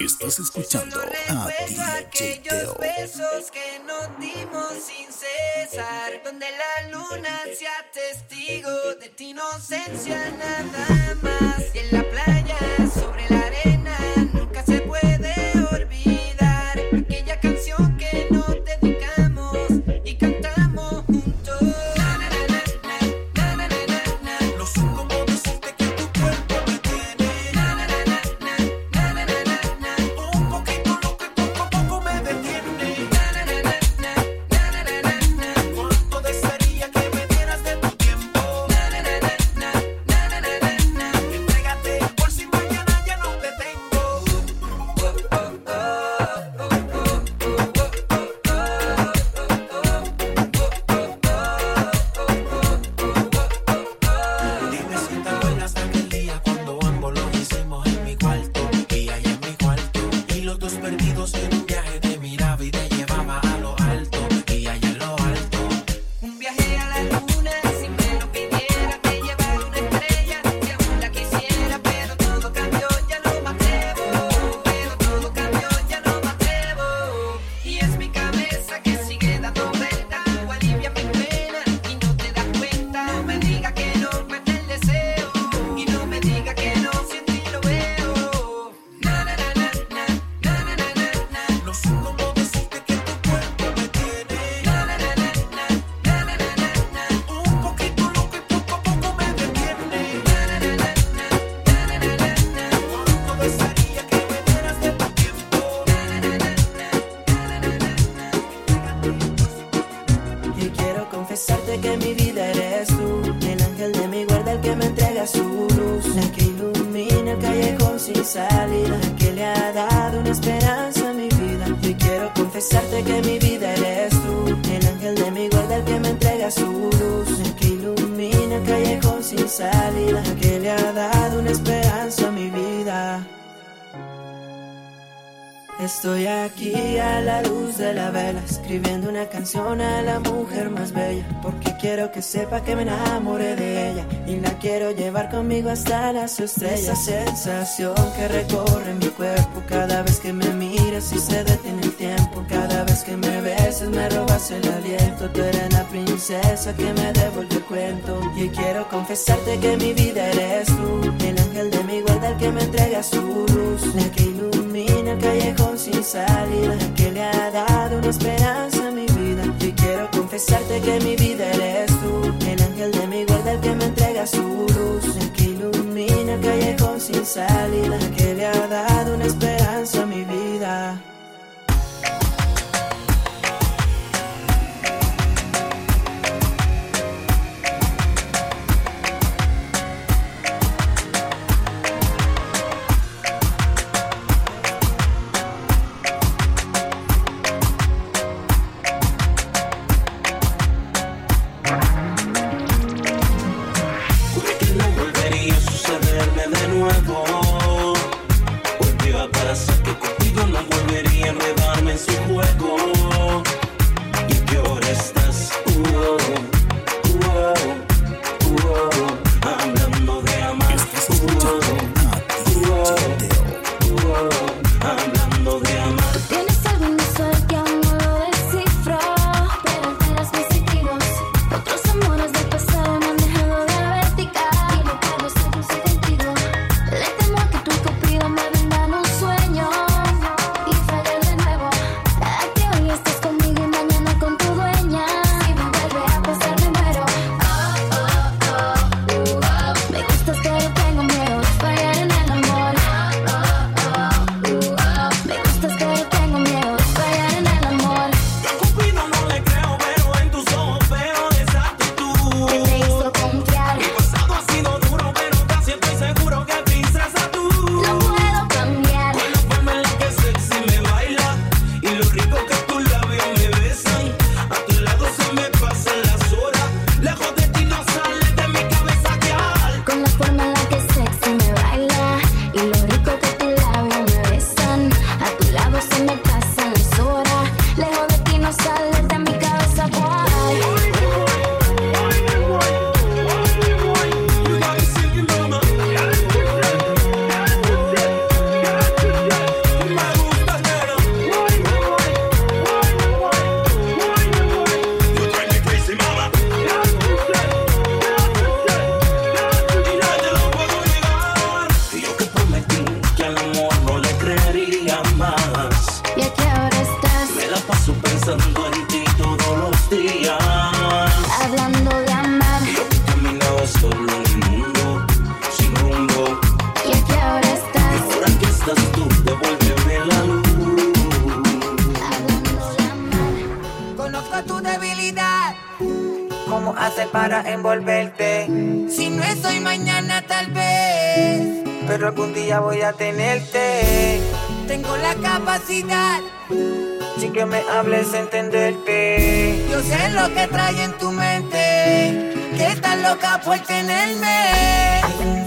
Estás escuchando a DJ Teo. besos que nos dimos sin cesar, donde la luna sea testigo de tu inocencia nada más. pesar de que Estoy aquí a la luz de la vela, escribiendo una canción a la mujer más bella, porque quiero que sepa que me enamoré de ella y la quiero llevar conmigo hasta las estrellas. Esa sensación que recorre mi cuerpo cada vez que me miras y se detiene el tiempo, cada vez que me besas me robas el aliento, tú eres la princesa que me devuelve el cuento y quiero confesarte que mi vida eres tú, el ángel de mi guarda, el que me entrega su luz, la que ilumina el sin salida, que le ha dado una esperanza a mi vida. Y quiero confesarte que mi vida eres tú, el ángel de mi guarda, el que me entrega su luz, el que ilumina el callejón sin salida, que le ha dado una esperanza loca por tenerme.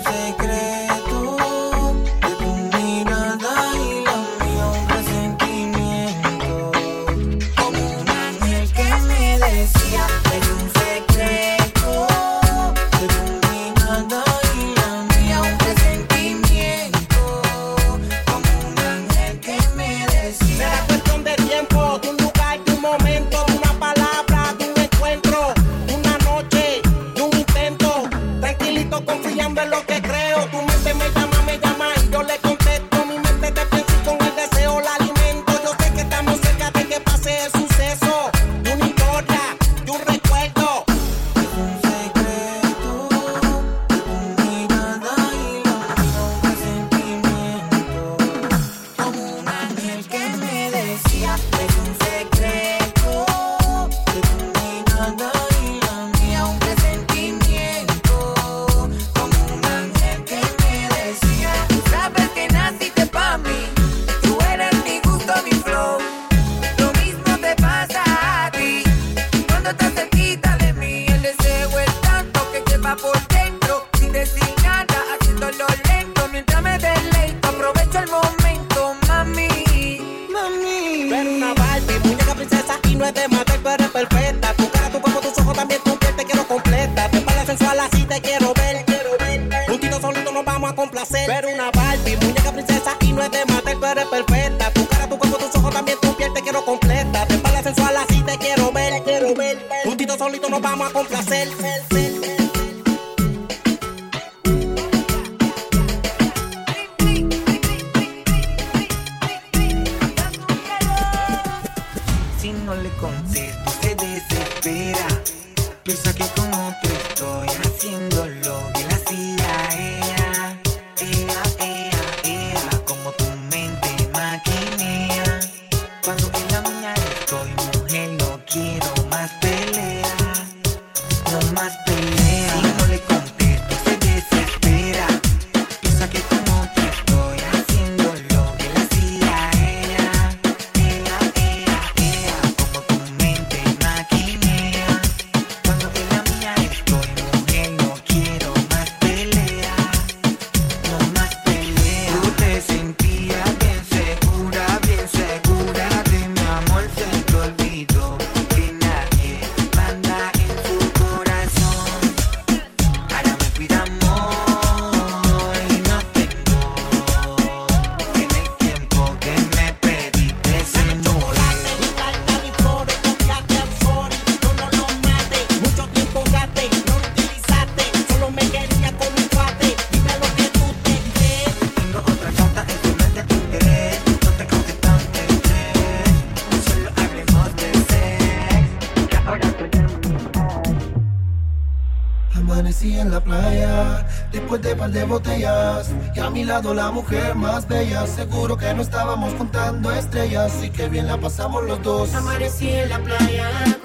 por dentro, sin decir nada, haciéndolo lento mientras me deleito. Aprovecho el momento, mami. Mami. Tú eres una Barbie, muñeca princesa y no es de matar, tú eres perfecta. Tu cara, tu cuerpo, tus ojos también tú que te quiero completa. Tu espalda sensual así te quiero ver. la mujer más bella. Seguro que no estábamos contando estrellas, así que bien la pasamos los dos. Amanecí en la playa.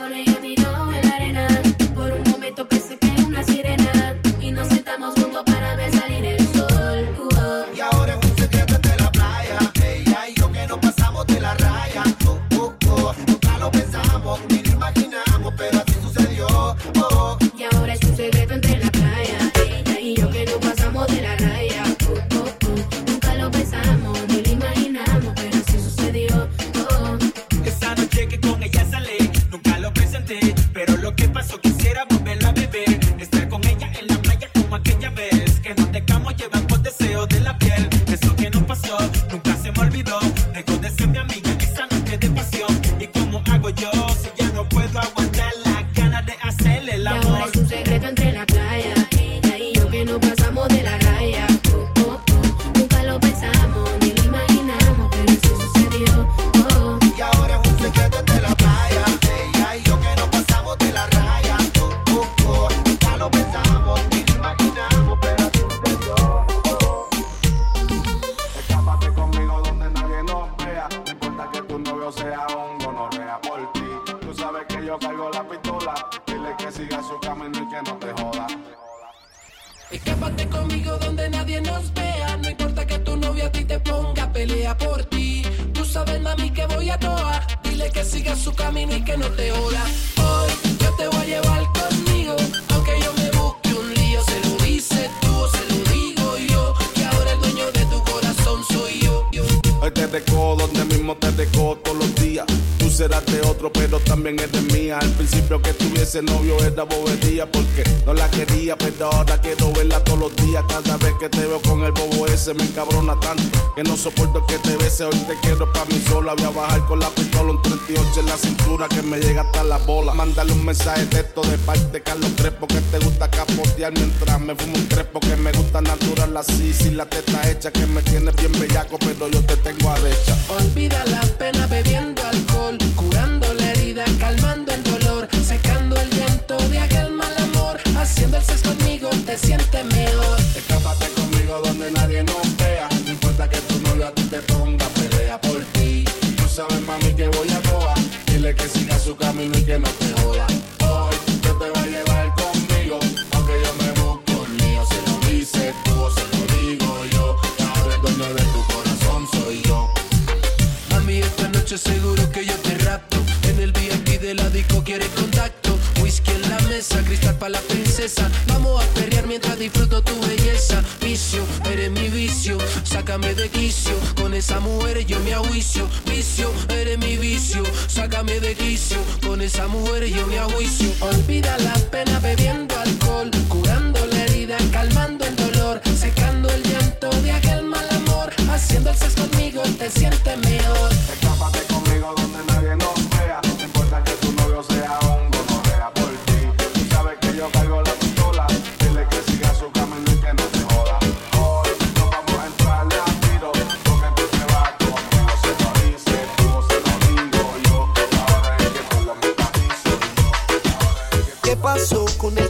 Te dejo donde mismo te dejo serás de otro, pero también eres mía. Al principio que tuviese novio era bobería porque no la quería, pero ahora quiero verla todos los días. Cada vez que te veo con el bobo ese me encabrona tanto que no soporto que te bese. Hoy te quiero pa' mí sola. Voy a bajar con la pistola un 38 en la cintura que me llega hasta la bola. Mándale un mensaje de texto de parte Carlos Crespo que te gusta capotear mientras me fumo un crespo que me gusta natural así. Sin la teta hecha que me tiene bien bellaco, pero yo te tengo arrecha. Olvida la pena bebiendo alcohol, curando la herida, calmando el dolor, secando el llanto de aquel mal amor, haciendo el sexo conmigo te sientes mejor. Escápate conmigo donde nadie nos vea. No importa que tu novio a ti te ponga pelea por ti. Tú sabes, mami, que voy a toa. Dile que siga su camino y que no te joda. Hoy yo te voy a llevar conmigo. Aunque yo me busco el mío, se lo dice tú o se lo digo yo. Ahora el dueño de tu corazón soy yo. Mami, esta noche seguro para la princesa. Vamos a perrear mientras disfruto tu belleza. Vicio, eres mi vicio. Sácame de quicio. Con esa mujer yo me ajuicio. Vicio, eres mi vicio. Sácame de quicio. Con esa mujer yo me ajuicio. Olvida la pena bebiendo alcohol. Curando la herida, calmando el dolor. Secando el llanto de aquel mal amor. Haciendo el sexo conmigo te sientes mejor.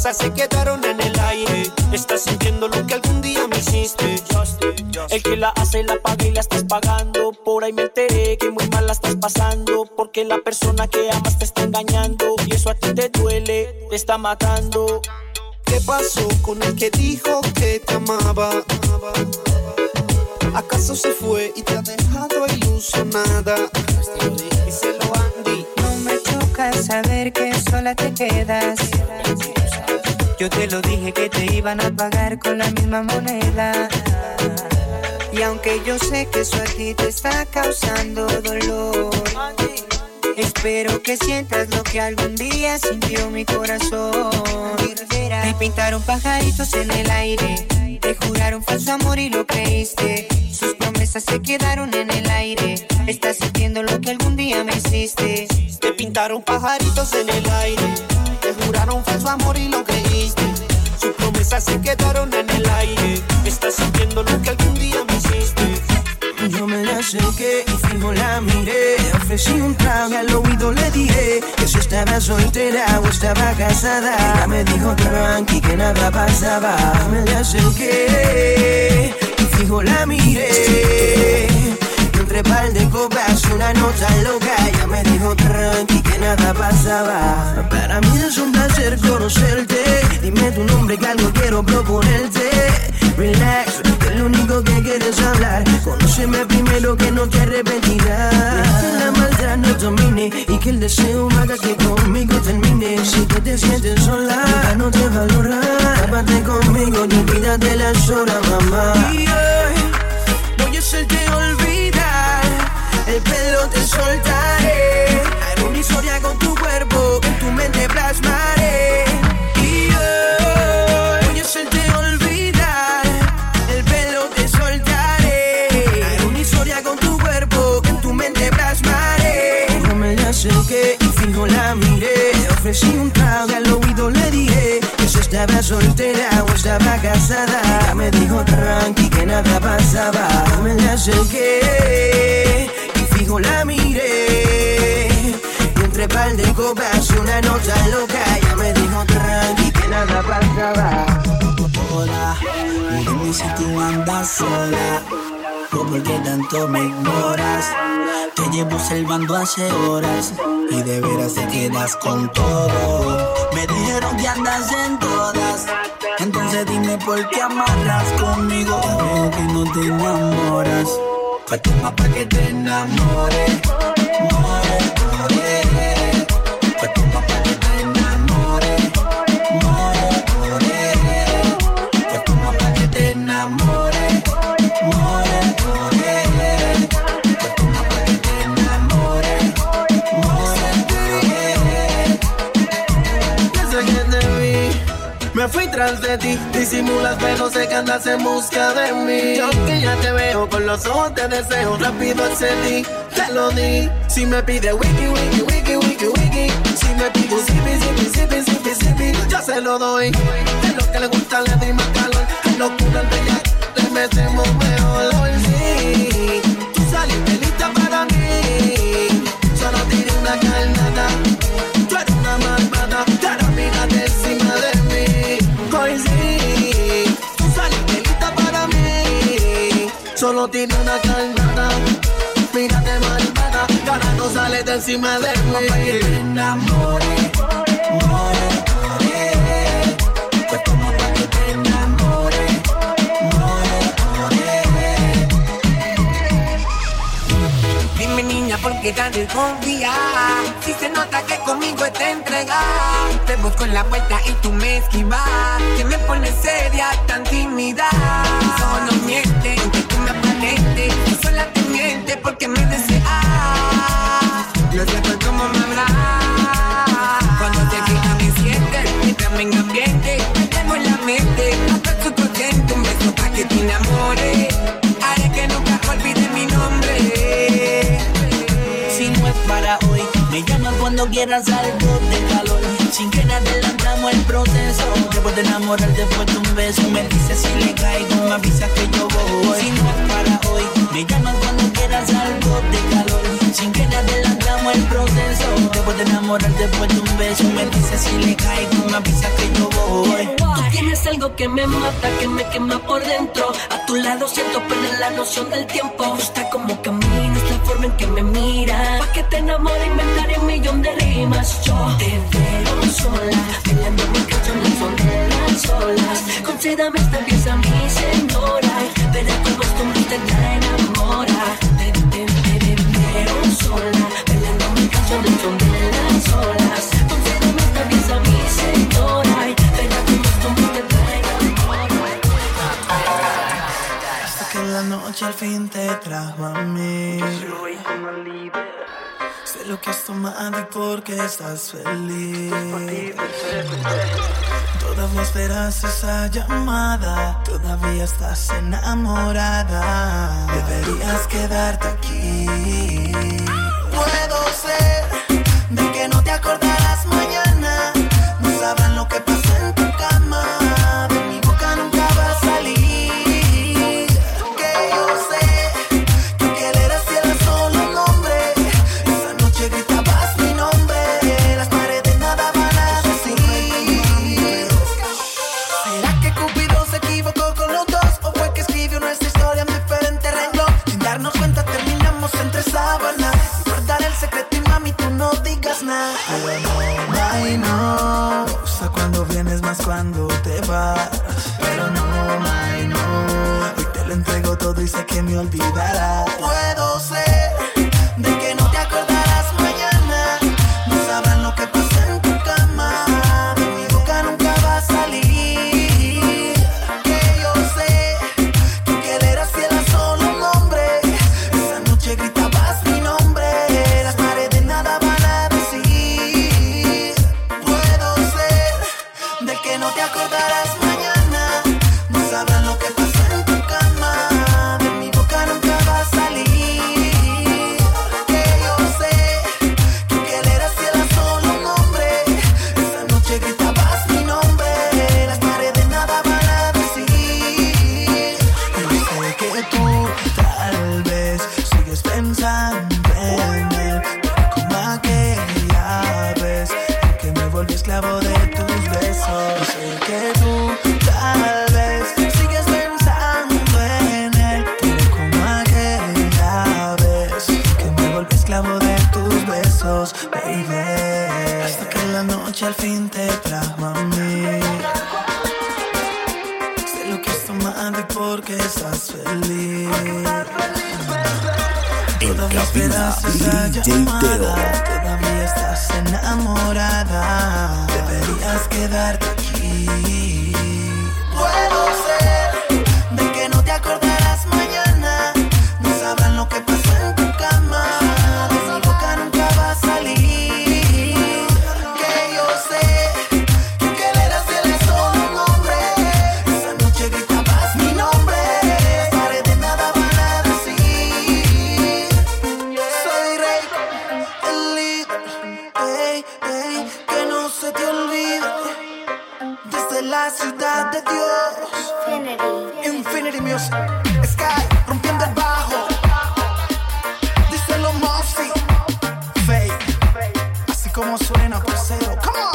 promesas se quedaron en el aire. Estás sintiendo lo que algún día me hiciste. El que la hace la paga y la estás pagando. Por ahí me enteré que muy mal la estás pasando. Porque la persona que amas te está engañando. Y eso a ti te duele, te está matando. ¿Qué pasó con el que dijo que te amaba? ¿Acaso se fue y te ha dejado ilusionada? Díselo Andy. No me choca saber que sola te quedas. Yo te lo dije que te iban a pagar con la misma moneda. Y aunque yo sé que eso a ti te está causando dolor, espero que sientas lo que algún día sintió mi corazón. Te pintaron pajaritos en el aire, te juraron falso amor y lo creíste. Sus promesas se quedaron en el aire. Estás sintiendo lo que algún día me hiciste. Te pintaron pajaritos en el aire. Te juraron falso amor y lo creíste. Sus promesas se quedaron en el aire. Estás sintiendo lo que algún día me hiciste. Yo me la acerqué y fijo la miré. Ofrecí un trago y al oído le dije que si estaba soltera o estaba casada. Ella me dijo tranqui que nada pasaba. Me la acerqué y fijo la miré. Entre par de copas una nota loca Ella me dijo tranqui que nada pasaba Para mí es un placer conocerte Dime tu nombre que algo quiero proponerte. Relax, que lo único que quieres hablar Conóceme primero que no te arrepentirás. Que la maldad no domine Y que el deseo haga que conmigo termine. Si tú te sientes sola, ya no te valora Tápate conmigo y olvídate las horas, mamá. Y hoy voy a hacerte olvidar El pelo te soltaré. Haré una historia con tu cuerpo en tu mente plasmaré. Y hoy voy a hacerte olvidar. El pelo te soltaré. Haré una historia con tu cuerpo en tu mente plasmaré. No me la acerqué y fijo la miré. Le ofrecí un trago al oído le dije Que si estaba soltera o estaba casada. Me dijo tranqui que nada pasaba. No me la acerqué y fijo la miré. Y entre par de copas y una nota loca. Ella me dijo tranqui que nada pasaba Hola, dime si tú andas sola. O por qué tanto me ignoras. Te llevo observando hace horas. Y de veras te quedas con todo. Me dijeron que andas en todas, entonces dime por qué amarras conmigo. Ya que no te enamoras, pues toma pa' que te enamores. Tras de ti. Disimulas, pero sé que andas en busca de mí. Yo que ya te veo con los ojos te deseo. Rápido accedí, te lo di. Si me pide wiki, wiki, wiki, wiki, wiki. Si me pide zipi, zipi, zipi, zipi, zipi, yo se lo doy. De lo que le gusta le di más calor. Locura el le metemos mejor. Sí, Solo tiene una carnada. Mírate malvada, no sales de encima de mí. que te enamores. More, more. Pues toma pa' que te enamores. More, more. Dime niña, ¿por qué tan desconfía? Si se nota que conmigo te entrega Te busco en la vuelta y tú me esquivas Que me pones seria, tan tímida Solo miente, porque me deseas sé por cómo me hablas Cuando te fijas me sientes Mientras en ambiente Me tengo en la mente Hasta tu contento Un beso pa' que te enamores Haré que nunca olvide mi nombre Si no es para hoy, me llamas cuando quieras algo de calor. Sin que nada adelantamos el proceso. Después de enamorar, después de un beso. Me dices si le caigo, me avisas que yo voy. Si no es para hoy, me llamas cuando quieras algo de calor. Sin que nada adelantamos el proceso. Después de enamorar, después de un beso. Me dices si le caigo, me avisas que yo voy. Tú tienes algo que me mata, que me quema por dentro. A tu lado siento perder la noción del tiempo. Me gusta como caminas, la forma en que me miras. Pa' que te enamore inventaré un millón de rimas. Yo te veo sola, bailando mi son de las olas. Concédame esta pieza, mi señora. Verás cómo esto me te la enamora. Te, te, te, te veo sola, bailando mi canción al son de las olas. Concédame esta pieza, mi señora. Verás cómo esto me te la enamora. Hasta que la noche al fin te trajo a mí. Lo que has tomado y por qué estás feliz. Todavía esperas esa llamada. Todavía estás enamorada. Deberías quedarte aquí. Puedo ser Desde la ciudad de Dios. Infinity Music. Sky, rompiendo el bajo. Díselo Mossy. Fake. Así como suena, parcero. Come on.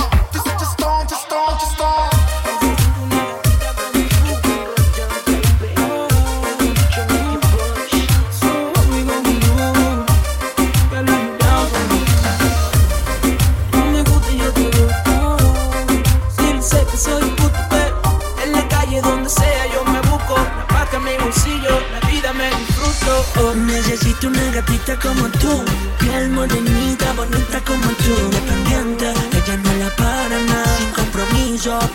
Gatita como tú, piel morenita, bonita como tú, independiente, ella no la para nada,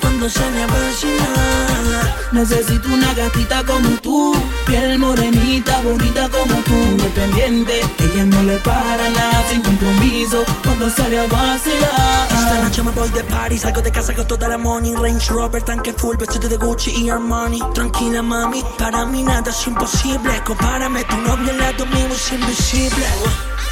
cuando sale a vacilar. Necesito una gatita como tú, piel morenita, bonita como tú, independiente. Ella no le para nada, sin compromiso, cuando sale a vacilar. Esta noche me voy de party, salgo de casa con toda la money Range Rover, tanque full, vestido de Gucci y Armani Tranquila mami, para mí nada es imposible Compárame, tu novio al lado mío es invisible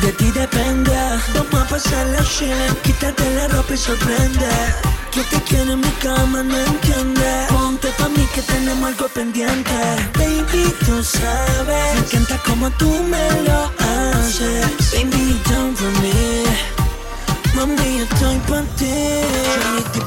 De ti depende, vamos a pasarla chile Quítate la ropa y sorprende Que te quiere en mi cama, no entiende. Ponte pa' mí que tenemos algo pendiente. Baby, tú sabes. Me encanta como tú me lo haces. Baby, down for me Estoy pa' ti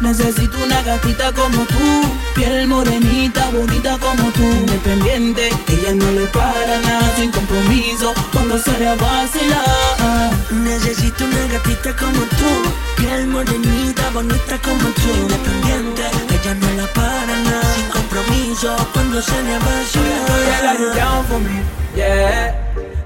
Necesito una gatita como tú, piel morenita, bonita como tú, independiente. Ella no le para nada, sin compromiso, cuando sale a vacilar. Necesito una gatita como tú Piel morenita, bonita como tú Independiente, ella no la para nada Sin compromiso, cuando sale a Girl, are you vacilar down for me? Yeah.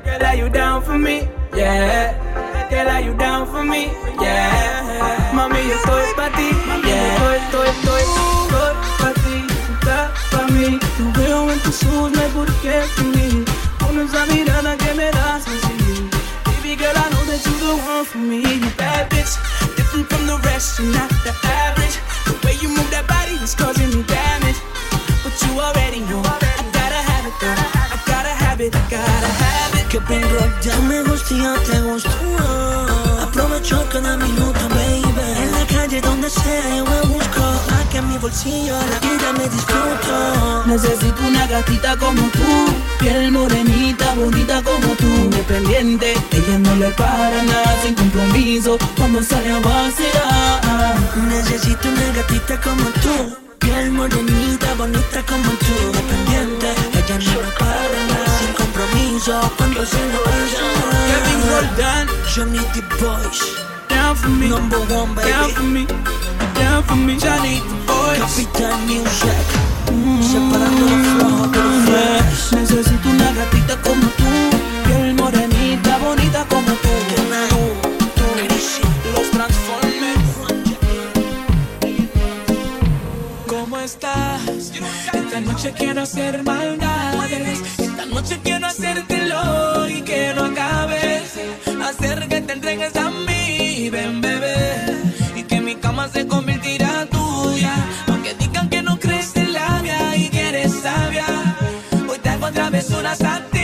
Girl, are you down for me? Yeah. Girl, are you down for me? Yeah. Mami, yo estoy pa' ti. Yeah. Estoy, estoy, estoy, estoy pa' ti. Está pa' mí. Lo veo en tus ojos, no hay por qué fingir. Con esa mirada que me das así. Baby girl, I know that you're the one for me. You bad bitch, different from the rest. You're not the average. The way you move that body is causing me damage. But you already know. Que rock ya me gusta y ya te gustó. Aprovecho cada minuto, baby. En la calle donde sea yo me busco. Aquí en mi bolsillo la vida me disfruto. Necesito una gatita como tú, piel morenita, bonita como tú, independiente. Ella no le para nada, sin compromiso, cuando sale a vacilar. Necesito una gatita como tú. Piel morenita, bonita como tú. Independiente, ella no la para Ginger and Brazil Kevin Roldan, Johnny Boys Down for me, number one baby. Down for me, down for me. Johnny the Boys Capitán Music. Mm-hmm. Separando los flojos de los frescos Necesito una gatita como tú. Piel morenita, bonita como tú. Esta noche quiero hacer maldades. Esta noche quiero hacértelo y que no acabes. Hacer que te entregues a mí, ven bebé. Y que mi cama se convertirá tuya. Aunque digan que no crees en labia y que eres sabia. Hoy te hago travesuras a ti.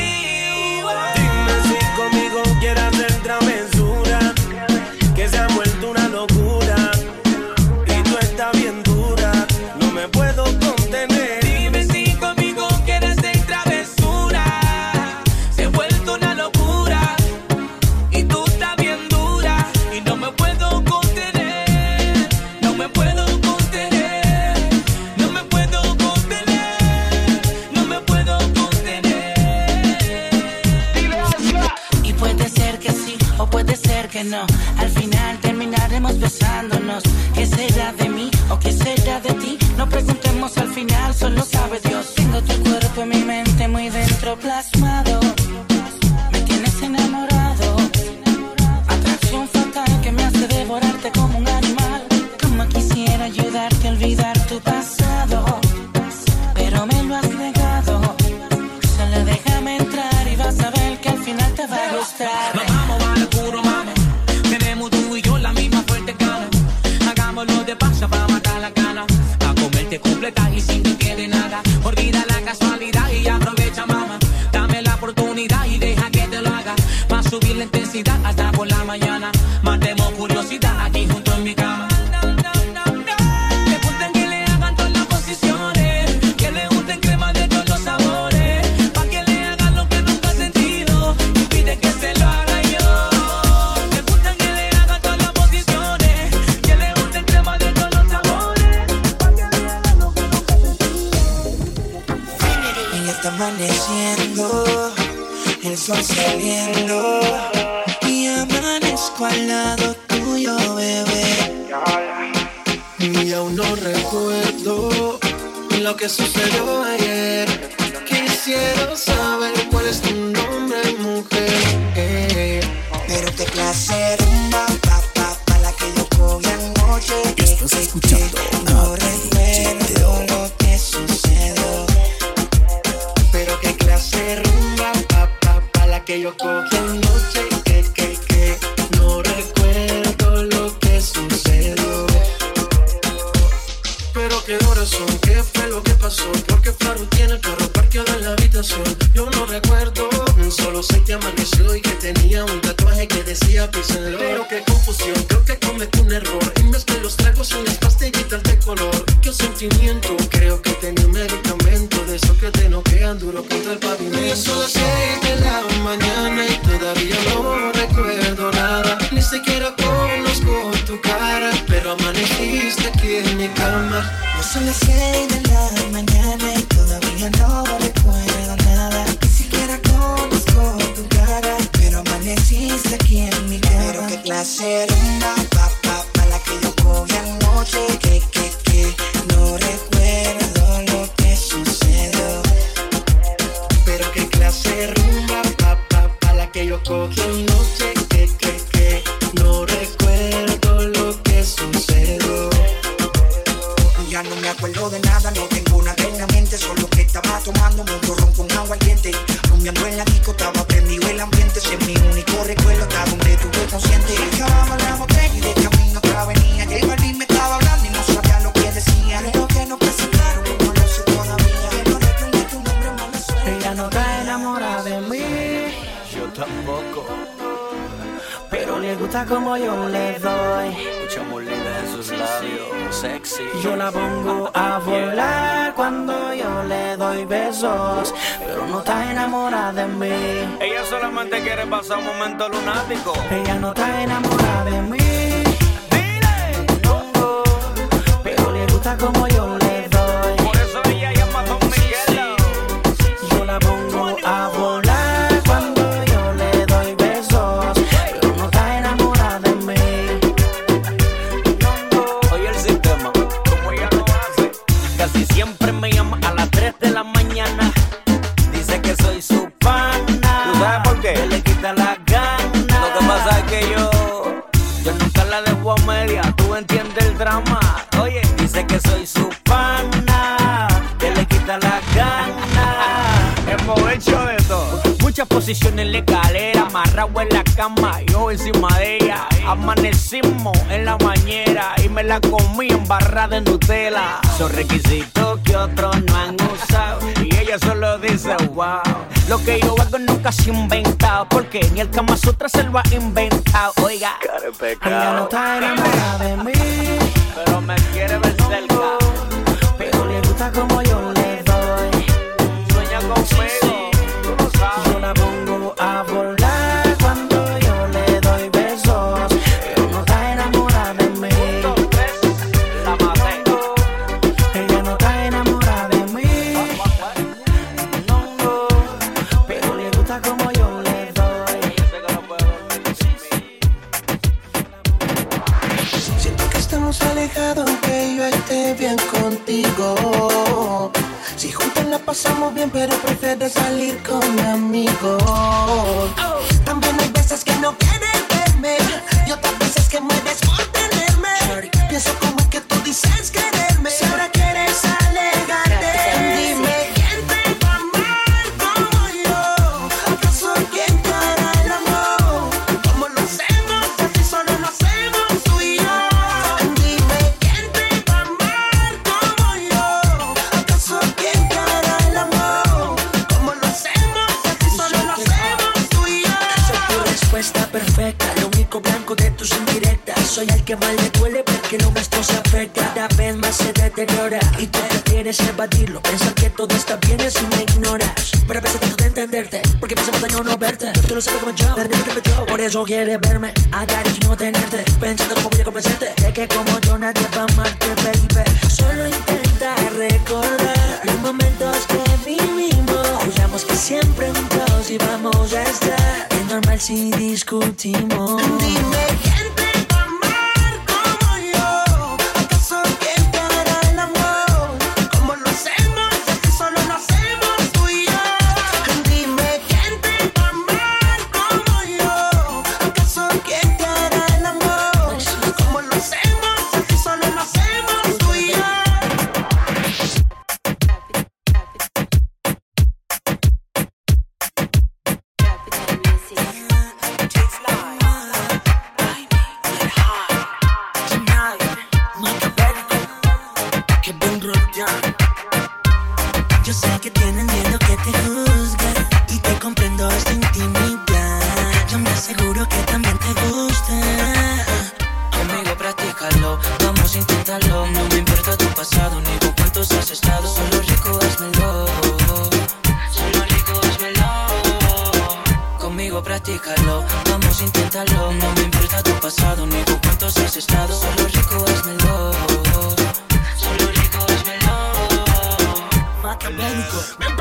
saliendo y amanezco al. Sono the 6 Ella no está enamorada de mí. Dile. No, no, pero le gusta como yo. posición en la escalera, amarrado en la cama, yo encima de ella. Amanecimos en la bañera y me la comí embarrada en Nutella. Son requisitos que otros no han usado y ella solo dice wow. Lo que yo hago nunca se inventado porque ni el Kama Sutra se lo ha inventado. Oiga, ella no está enamorada de mí, pero me quiere ver cerca. Pero le gusta como yo le solo quieres verme, atar y no tenerte. Pensando cómo voy a convencerte de que como yo nadie va a amarte, baby. Solo intenta recordar los momentos que vivimos. Juramos que siempre juntos íbamos a estar. Es normal si discutimos. acadêmico.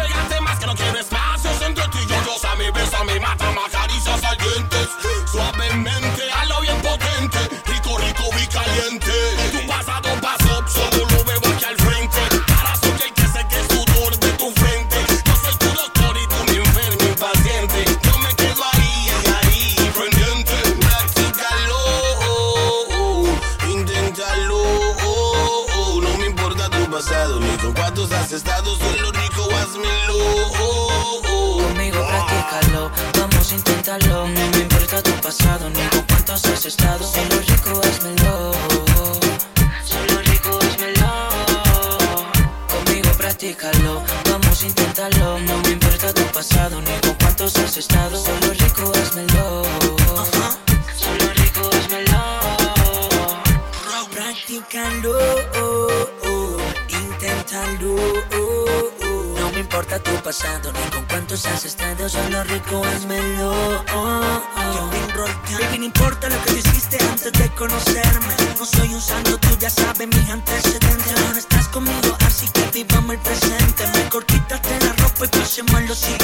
los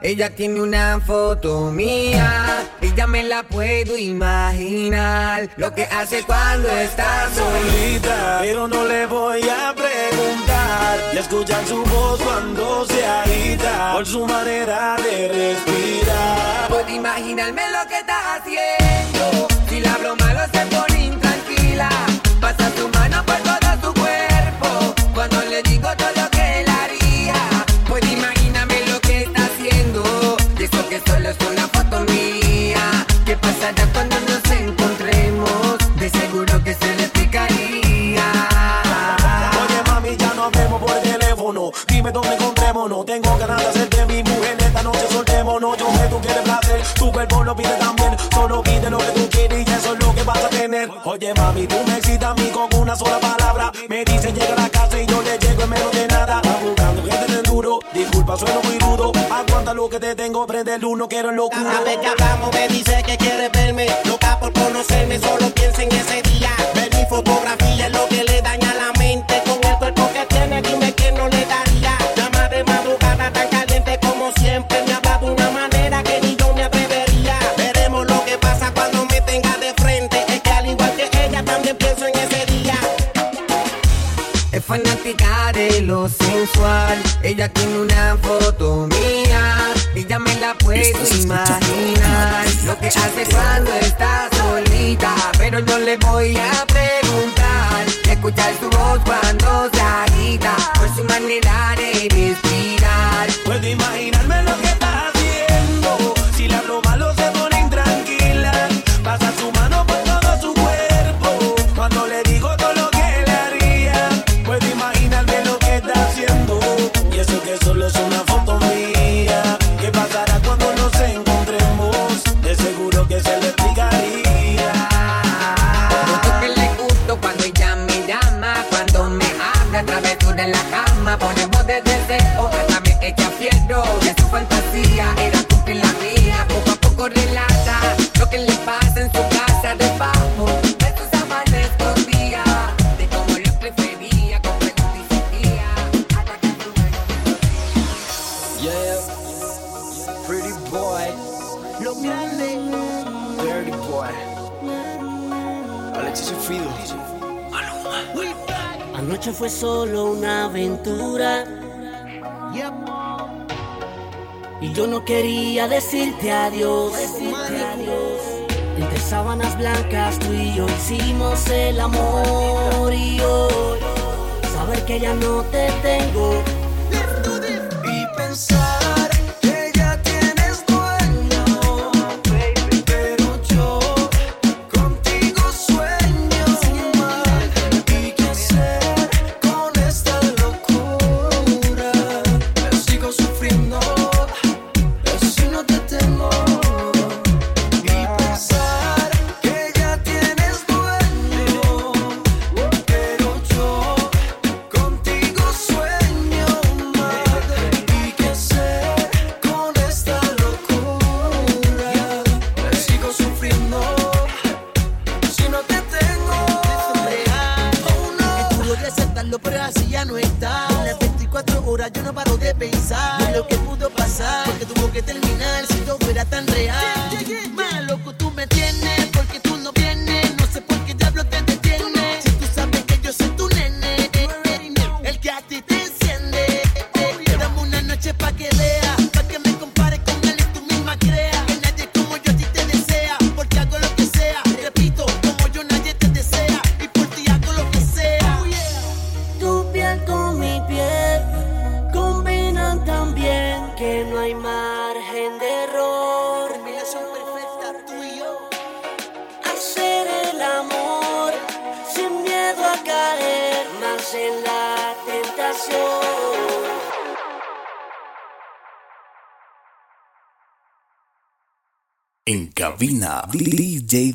Ella tiene una foto mía. Ella me la puedo imaginar. Lo que hace cuando está solita. Pero no le voy a preguntar Y escuchar su voz cuando se agita Por su manera de respirar Puedo imaginarme lo que está haciendo. Si la hablo malo se pone intranquila. Pasa su mano por todo su cuerpo. Cuando le digo todo solo es una foto mía. ¿Qué pasará cuando nos encontremos? De seguro que se le explicaría. Oye mami, ya no hablemos por teléfono. Dime dónde encontrémonos. Tengo ganas de hacerte mi mujer. Esta noche soltémonos. Yo sé tú quieres placer. Tu cuerpo lo pide también. Solo pide lo que tú quieres Y eso es lo que vas a tener. Oye mami, tú me excitas a mí con una sola palabra. Me dice llega a la casa y yo le llego en menos de nada Disculpa, sueno muy rudo. Aguanta lo que te tengo Prende el uno, quiero en locura. Cada vez que hablamos me dice que quiere verme. Loca por conocerme, solo piensa en ese día. Ver mi fotografía es lo que le daña la mente de lo sensual. Ella tiene una foto mía. Ella me la puedo imaginar. Lo que hace cuando está solita. Pero yo le voy a preguntar. Escuchar su voz cuando se agita. Por su manera no quería decirte adiós. Entre sábanas blancas tú y yo hicimos el amor. Y hoy, saber que ya no te tengo.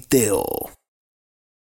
still.